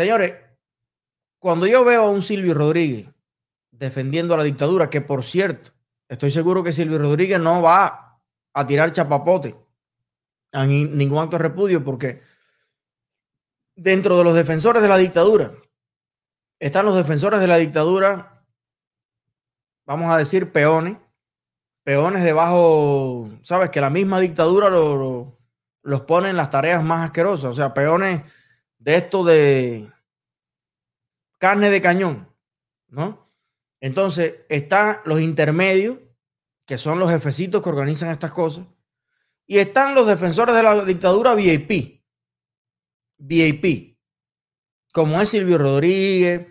Señores, cuando yo veo a un Silvio Rodríguez defendiendo a la dictadura, que por cierto, estoy seguro que Silvio Rodríguez no va a tirar chapapote a ningún acto de repudio, porque dentro de los defensores de la dictadura están los defensores de la dictadura, vamos a decir peones, peones debajo, sabes, que la misma dictadura los pone en las tareas más asquerosas, o sea, peones de esto de carne de cañón, ¿no? Entonces, están los intermedios, que son los jefecitos que organizan estas cosas, y están los defensores de la dictadura VIP. VIP. Como es Silvio Rodríguez,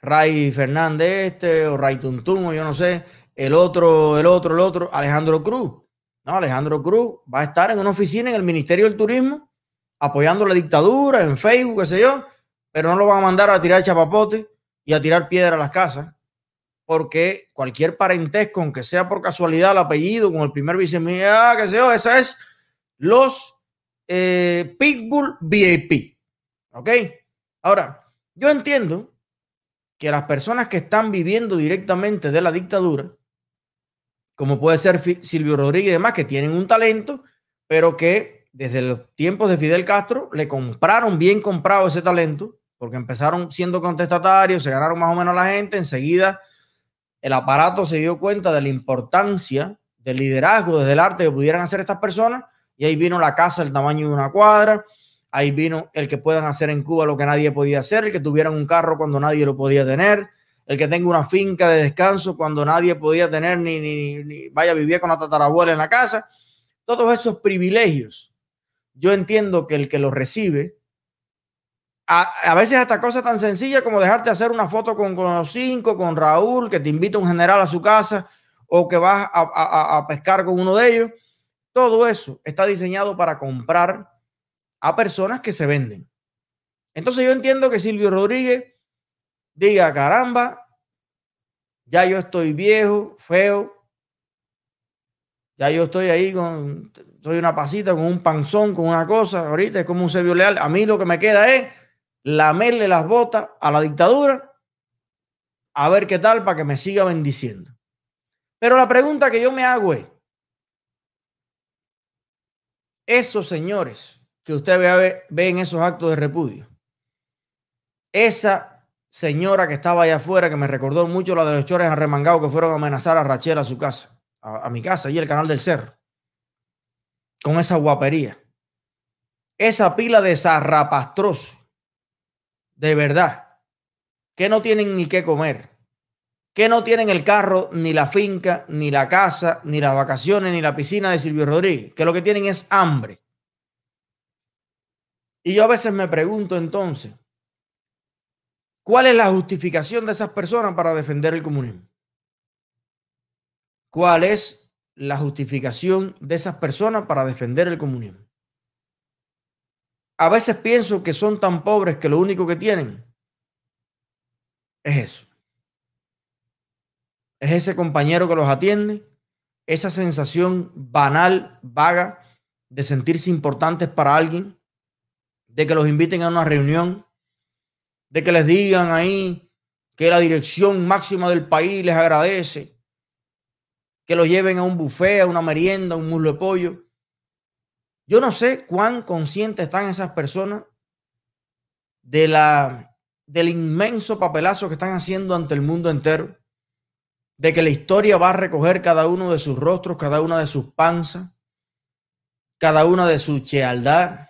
Ray Fernández este, o Ray Tuntum, o yo no sé, el otro, el otro, el otro, Alejandro Cruz. No, Alejandro Cruz va a estar en una oficina en el Ministerio del Turismo apoyando la dictadura en Facebook, qué sé yo, pero no lo van a mandar a tirar chapapote y a tirar piedra a las casas, porque cualquier parentesco, aunque sea por casualidad el apellido con el primer viceministro, ah, qué sé yo, esa es los eh, Pitbull VIP. ¿Ok? Ahora, yo entiendo que las personas que están viviendo directamente de la dictadura, como puede ser Silvio Rodríguez y demás, que tienen un talento, pero que desde los tiempos de Fidel Castro le compraron bien comprado ese talento, porque empezaron siendo contestatarios, se ganaron más o menos la gente, enseguida el aparato se dio cuenta de la importancia del liderazgo desde el arte que pudieran hacer estas personas, y ahí vino la casa del tamaño de una cuadra, ahí vino el que puedan hacer en Cuba lo que nadie podía hacer, el que tuvieran un carro cuando nadie lo podía tener, el que tenga una finca de descanso cuando nadie podía tener ni, vaya a vivir con la tatarabuela en la casa. Todos esos privilegios yo entiendo que el que lo recibe, a, veces hasta cosas tan sencillas como dejarte hacer una foto con, los cinco, con Raúl, que te invita un general a su casa o que vas a, a pescar con uno de ellos, todo eso está diseñado para comprar a personas que se venden. Entonces yo entiendo que Silvio Rodríguez diga, caramba, ya yo estoy viejo, feo, ya yo estoy ahí con, soy una pasita, con un panzón, con una cosa, ahorita es como un Sergio Leal. A mí lo que me queda es lamerle las botas a la dictadura, a ver qué tal para que me siga bendiciendo. Pero la pregunta que yo me hago es, esos señores que usted ve, esos actos de repudio, esa señora que estaba allá afuera, que me recordó mucho la de los chores arremangados que fueron a amenazar a Rachel a su casa a, mi casa, y el canal del cerro, con esa guapería. Esa pila de zarrapastroso, de verdad, que no tienen ni qué comer, que no tienen el carro, ni la finca, ni la casa, ni las vacaciones, ni la piscina de Silvio Rodríguez, que lo que tienen es hambre. Y yo a veces me pregunto entonces, ¿cuál es la justificación de esas personas para defender el comunismo? cuál es la justificación de esas personas para defender el comunismo. A veces pienso que son tan pobres que lo único que tienen es eso. Es ese compañero que los atiende, esa sensación banal, vaga, de sentirse importantes para alguien, de que los inviten a una reunión, de que les digan ahí que la dirección máxima del país les agradece, que lo lleven a un buffet, a una merienda, a un muslo de pollo. Yo no sé cuán conscientes están esas personas de la, del inmenso papelazo que están haciendo ante el mundo entero, de que la historia va a recoger cada uno de sus rostros, cada una de sus panzas, cada una de su chealdad,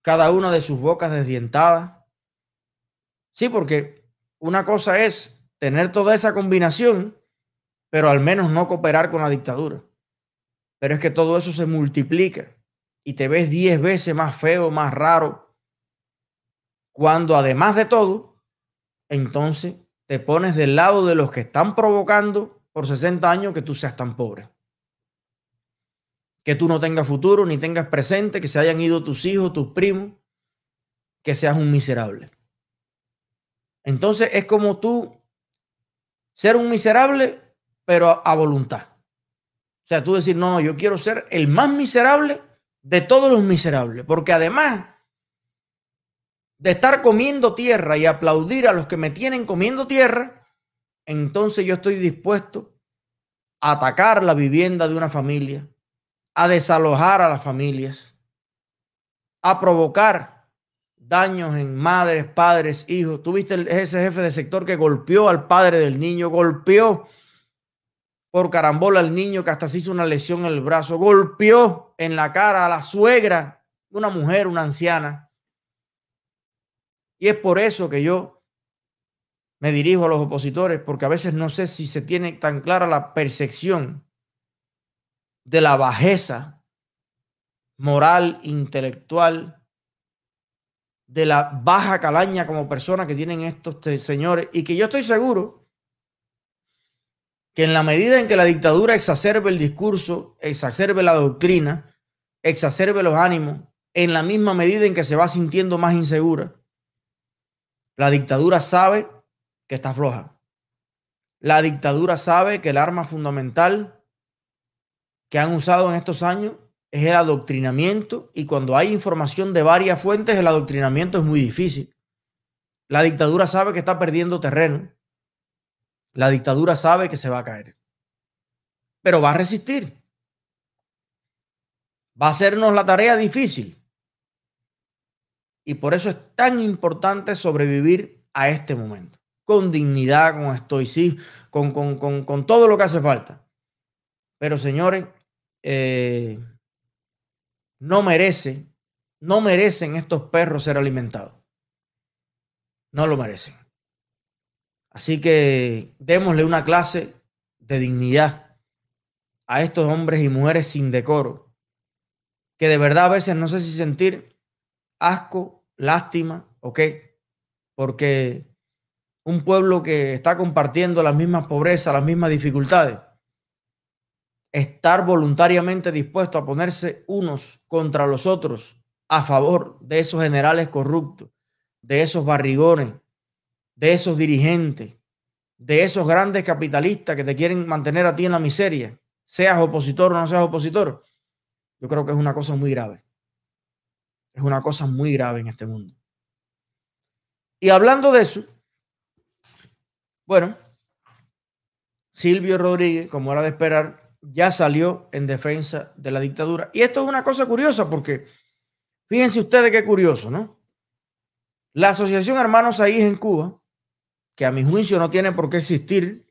cada una de sus bocas desdientadas. Sí, porque una cosa es tener toda esa combinación pero al menos no cooperar con la dictadura. Pero es que todo eso se multiplica y te ves diez veces más feo, más raro, cuando además de todo, entonces te pones del lado de los que están provocando por 60 años que tú seas tan pobre. Que tú no tengas futuro ni tengas presente, que se hayan ido tus hijos, tus primos, que seas un miserable. Entonces es como tú ser un miserable pero a, voluntad. O sea, tú decir, no, no, yo quiero ser el más miserable de todos los miserables, porque además de estar comiendo tierra y aplaudir a los que me tienen comiendo tierra, entonces yo estoy dispuesto a atacar la vivienda de una familia, a desalojar a las familias, a provocar daños en madres, padres, hijos. Tuviste ese jefe de sector que golpeó al padre del niño, golpeó por carambola al niño que hasta se hizo una lesión en el brazo, golpeó en la cara a la suegra, una mujer, una anciana. Y es por eso que yo me dirijo a los opositores, porque a veces no sé si se tiene tan clara la percepción de la bajeza moral, intelectual, de la baja calaña como persona que tienen estos señores, y que yo estoy seguro que en la medida en que la dictadura exacerbe el discurso, exacerbe la doctrina, exacerbe los ánimos, en la misma medida en que se va sintiendo más insegura, la dictadura sabe que está floja. La dictadura sabe que el arma fundamental que han usado en estos años es el adoctrinamiento y cuando hay información de varias fuentes, el adoctrinamiento es muy difícil. La dictadura sabe que está perdiendo terreno. La dictadura sabe que se va a caer. Pero va a resistir. Va a hacernos la tarea difícil. Y por eso es tan importante sobrevivir a este momento, con dignidad, con estoicismo, con, con, con, todo lo que hace falta. Pero señores, eh, no merece, no merecen estos perros ser alimentados. No lo merecen. Así que démosle una clase de dignidad a estos hombres y mujeres sin decoro, que de verdad a veces no sé si sentir asco, lástima, ¿ok? Porque un pueblo que está compartiendo las mismas pobrezas, las mismas dificultades, estar voluntariamente dispuesto a ponerse unos contra los otros a favor de esos generales corruptos, de esos barrigones, de esos dirigentes, de esos grandes capitalistas que te quieren mantener a ti en la miseria, seas opositor o no seas opositor, yo creo que es una cosa muy grave. Es una cosa muy grave en este mundo. Y hablando de eso, bueno, Silvio Rodríguez, como era de esperar, ya salió en defensa de la dictadura. Y esto es una cosa curiosa porque fíjense ustedes qué curioso, ¿no? La Asociación Hermanos Ahí en Cuba, que a mi juicio no tiene por qué existir,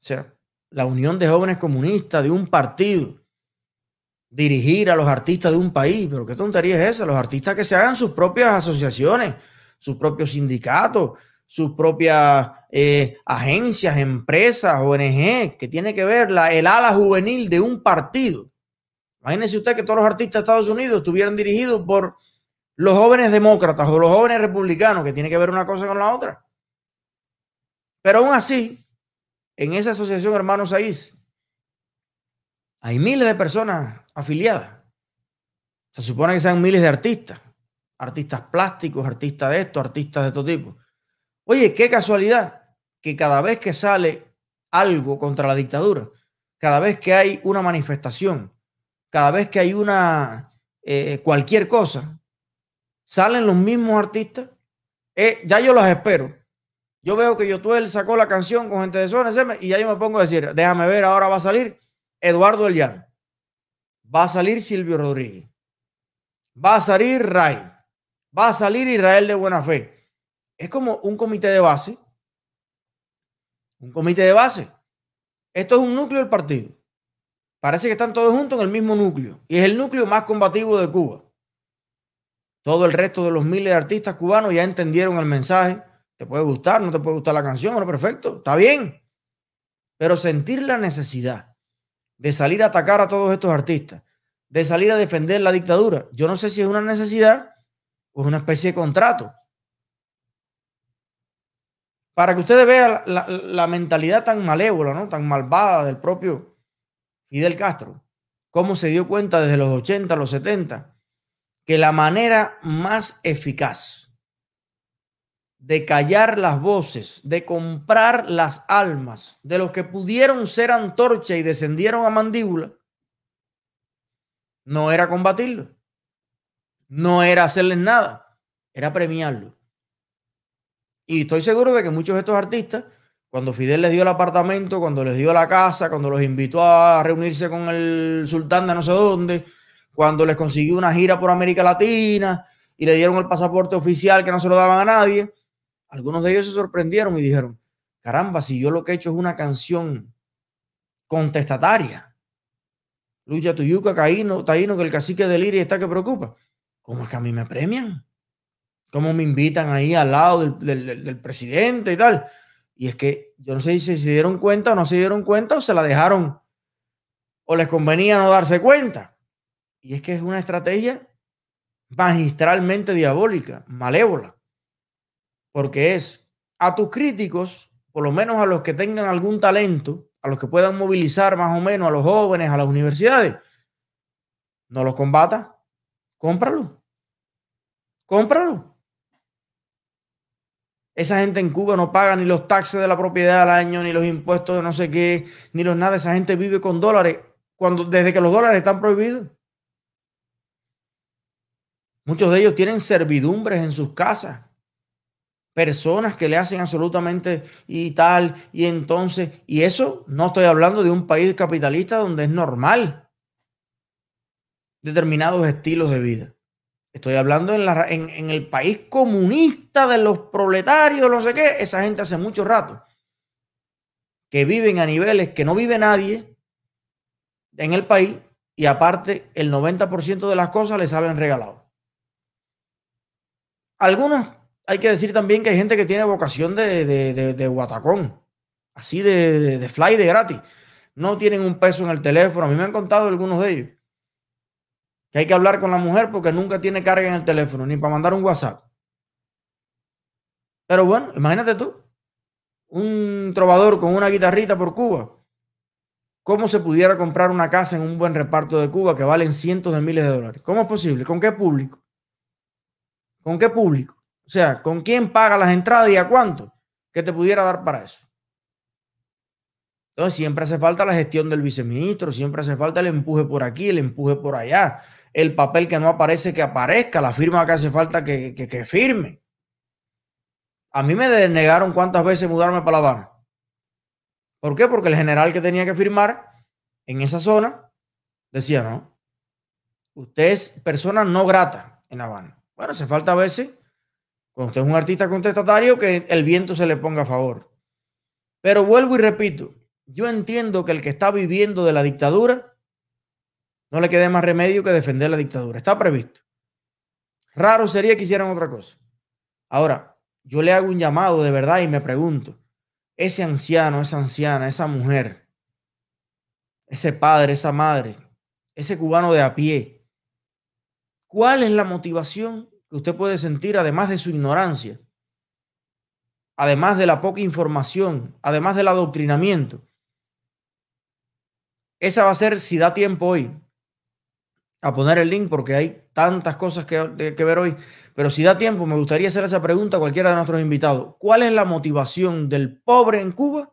o sea, la unión de jóvenes comunistas de un partido dirigir a los artistas de un país. Pero qué tontería es esa. Los artistas que se hagan sus propias asociaciones, sus propios sindicatos, sus propias eh, agencias, empresas, ONG, que tiene que ver la, el ala juvenil de un partido. Imagínese usted que todos los artistas de Estados Unidos estuvieran dirigidos por los jóvenes demócratas o los jóvenes republicanos, que tiene que ver una cosa con la otra. Pero aún así, en esa asociación Hermanos Aís, hay miles de personas afiliadas. Se supone que sean miles de artistas, artistas plásticos, artistas de esto, artistas de todo tipo. Oye, qué casualidad que cada vez que sale algo contra la dictadura, cada vez que hay una manifestación, cada vez que hay una eh, cualquier cosa, salen los mismos artistas. Eh, ya yo los espero. Yo veo que Yotuel sacó la canción con gente de zona y yo me pongo a decir, déjame ver, ahora va a salir Eduardo El va a salir Silvio Rodríguez, va a salir Ray, va a salir Israel de Buena Fe. Es como un comité de base. Un comité de base. Esto es un núcleo del partido. Parece que están todos juntos en el mismo núcleo. Y es el núcleo más combativo de Cuba. Todo el resto de los miles de artistas cubanos ya entendieron el mensaje. Te puede gustar, no te puede gustar la canción, no, perfecto, está bien. Pero sentir la necesidad de salir a atacar a todos estos artistas, de salir a defender la dictadura. Yo no sé si es una necesidad o es una especie de contrato. Para que ustedes vean la, mentalidad tan malévola, ¿no? tan malvada del propio Fidel Castro, cómo se dio cuenta desde los 80, los 70, que la manera más eficaz de callar las voces, de comprar las almas de los que pudieron ser antorcha y descendieron a mandíbula, no era combatirlo, no era hacerles nada, era premiarlo. Y estoy seguro de que muchos de estos artistas, cuando Fidel les dio el apartamento, cuando les dio la casa, cuando los invitó a reunirse con el sultán de no sé dónde, cuando les consiguió una gira por América Latina y le dieron el pasaporte oficial que no se lo daban a nadie, algunos de ellos se sorprendieron y dijeron, caramba, si yo lo que he hecho es una canción contestataria. Lucha Tuyuca, Caíno, Taíno, que el cacique de Liria está que preocupa. ¿Cómo es que a mí me premian? ¿Cómo me invitan ahí al lado del, presidente y tal? Y es que yo no sé si se dieron cuenta o no se dieron cuenta o se la dejaron o les convenía no darse cuenta. Y es que es una estrategia magistralmente diabólica, malévola, porque es a tus críticos, por lo menos a los que tengan algún talento, a los que puedan movilizar más o menos a los jóvenes, a las universidades, no los combata, cómpralo, cómpralo. Esa gente en Cuba no paga ni los taxes de la propiedad al año, ni los impuestos de no sé qué, ni los nada. Esa gente vive con dólares cuando, desde que los dólares están prohibidos. Muchos de ellos tienen servidumbres en sus casas. Personas que le hacen absolutamente y tal. Y entonces, y eso no estoy hablando de un país capitalista donde es normal determinados estilos de vida. Estoy hablando en, la, en, el país comunista de los proletarios, no sé qué. Esa gente hace mucho rato que viven a niveles que no vive nadie en el país y aparte el 90% de las cosas le salen regalados. Algunos, hay que decir también que hay gente que tiene vocación de, de, de, guatacón, así de, de fly de gratis. No tienen un peso en el teléfono. A mí me han contado algunos de ellos que hay que hablar con la mujer porque nunca tiene carga en el teléfono, ni para mandar un WhatsApp. Pero bueno, imagínate tú, un trovador con una guitarrita por Cuba. ¿Cómo se pudiera comprar una casa en un buen reparto de Cuba que valen cientos de miles de dólares? ¿Cómo es posible? ¿Con qué público? ¿Con qué público? O sea, ¿con quién paga las entradas y a cuánto? que te pudiera dar para eso? Entonces siempre hace falta la gestión del viceministro, siempre hace falta el empuje por aquí, el empuje por allá el papel que no aparece que aparezca, la firma que hace falta que, que, firme. A mí me denegaron cuántas veces mudarme para La Habana. ¿Por qué? Porque el general que tenía que firmar en esa zona decía, no, usted es persona no grata en La Habana. Bueno, hace falta a veces, cuando usted es un artista contestatario, que el viento se le ponga a favor. Pero vuelvo y repito, yo entiendo que el que está viviendo de la dictadura no le quede más remedio que defender la dictadura. Está previsto. Raro sería que hicieran otra cosa. Ahora, yo le hago un llamado de verdad y me pregunto, ese anciano, esa anciana, esa mujer, ese padre, esa madre, ese cubano de a pie, ¿cuál es la motivación que usted puede sentir además de su ignorancia? Además de la poca información, además del adoctrinamiento. Esa va a ser, si da tiempo hoy, a poner el link porque hay tantas cosas que, que ver hoy. Pero si da tiempo, me gustaría hacer esa pregunta a cualquiera de nuestros invitados. ¿Cuál es la motivación del pobre en Cuba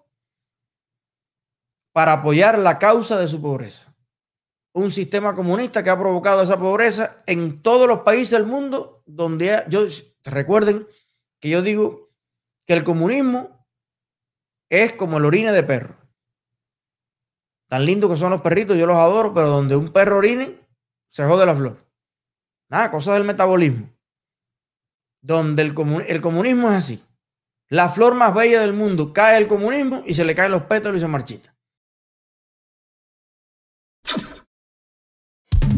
para apoyar la causa de su pobreza? Un sistema comunista que ha provocado esa pobreza en todos los países del mundo donde yo recuerden que yo digo que el comunismo es como el orine de perro. Tan lindo que son los perritos, yo los adoro, pero donde un perro orine, se jode la flor. Nada, cosa del metabolismo. Donde el, el comunismo es así. La flor más bella del mundo cae el comunismo y se le caen los pétalos y se marchita.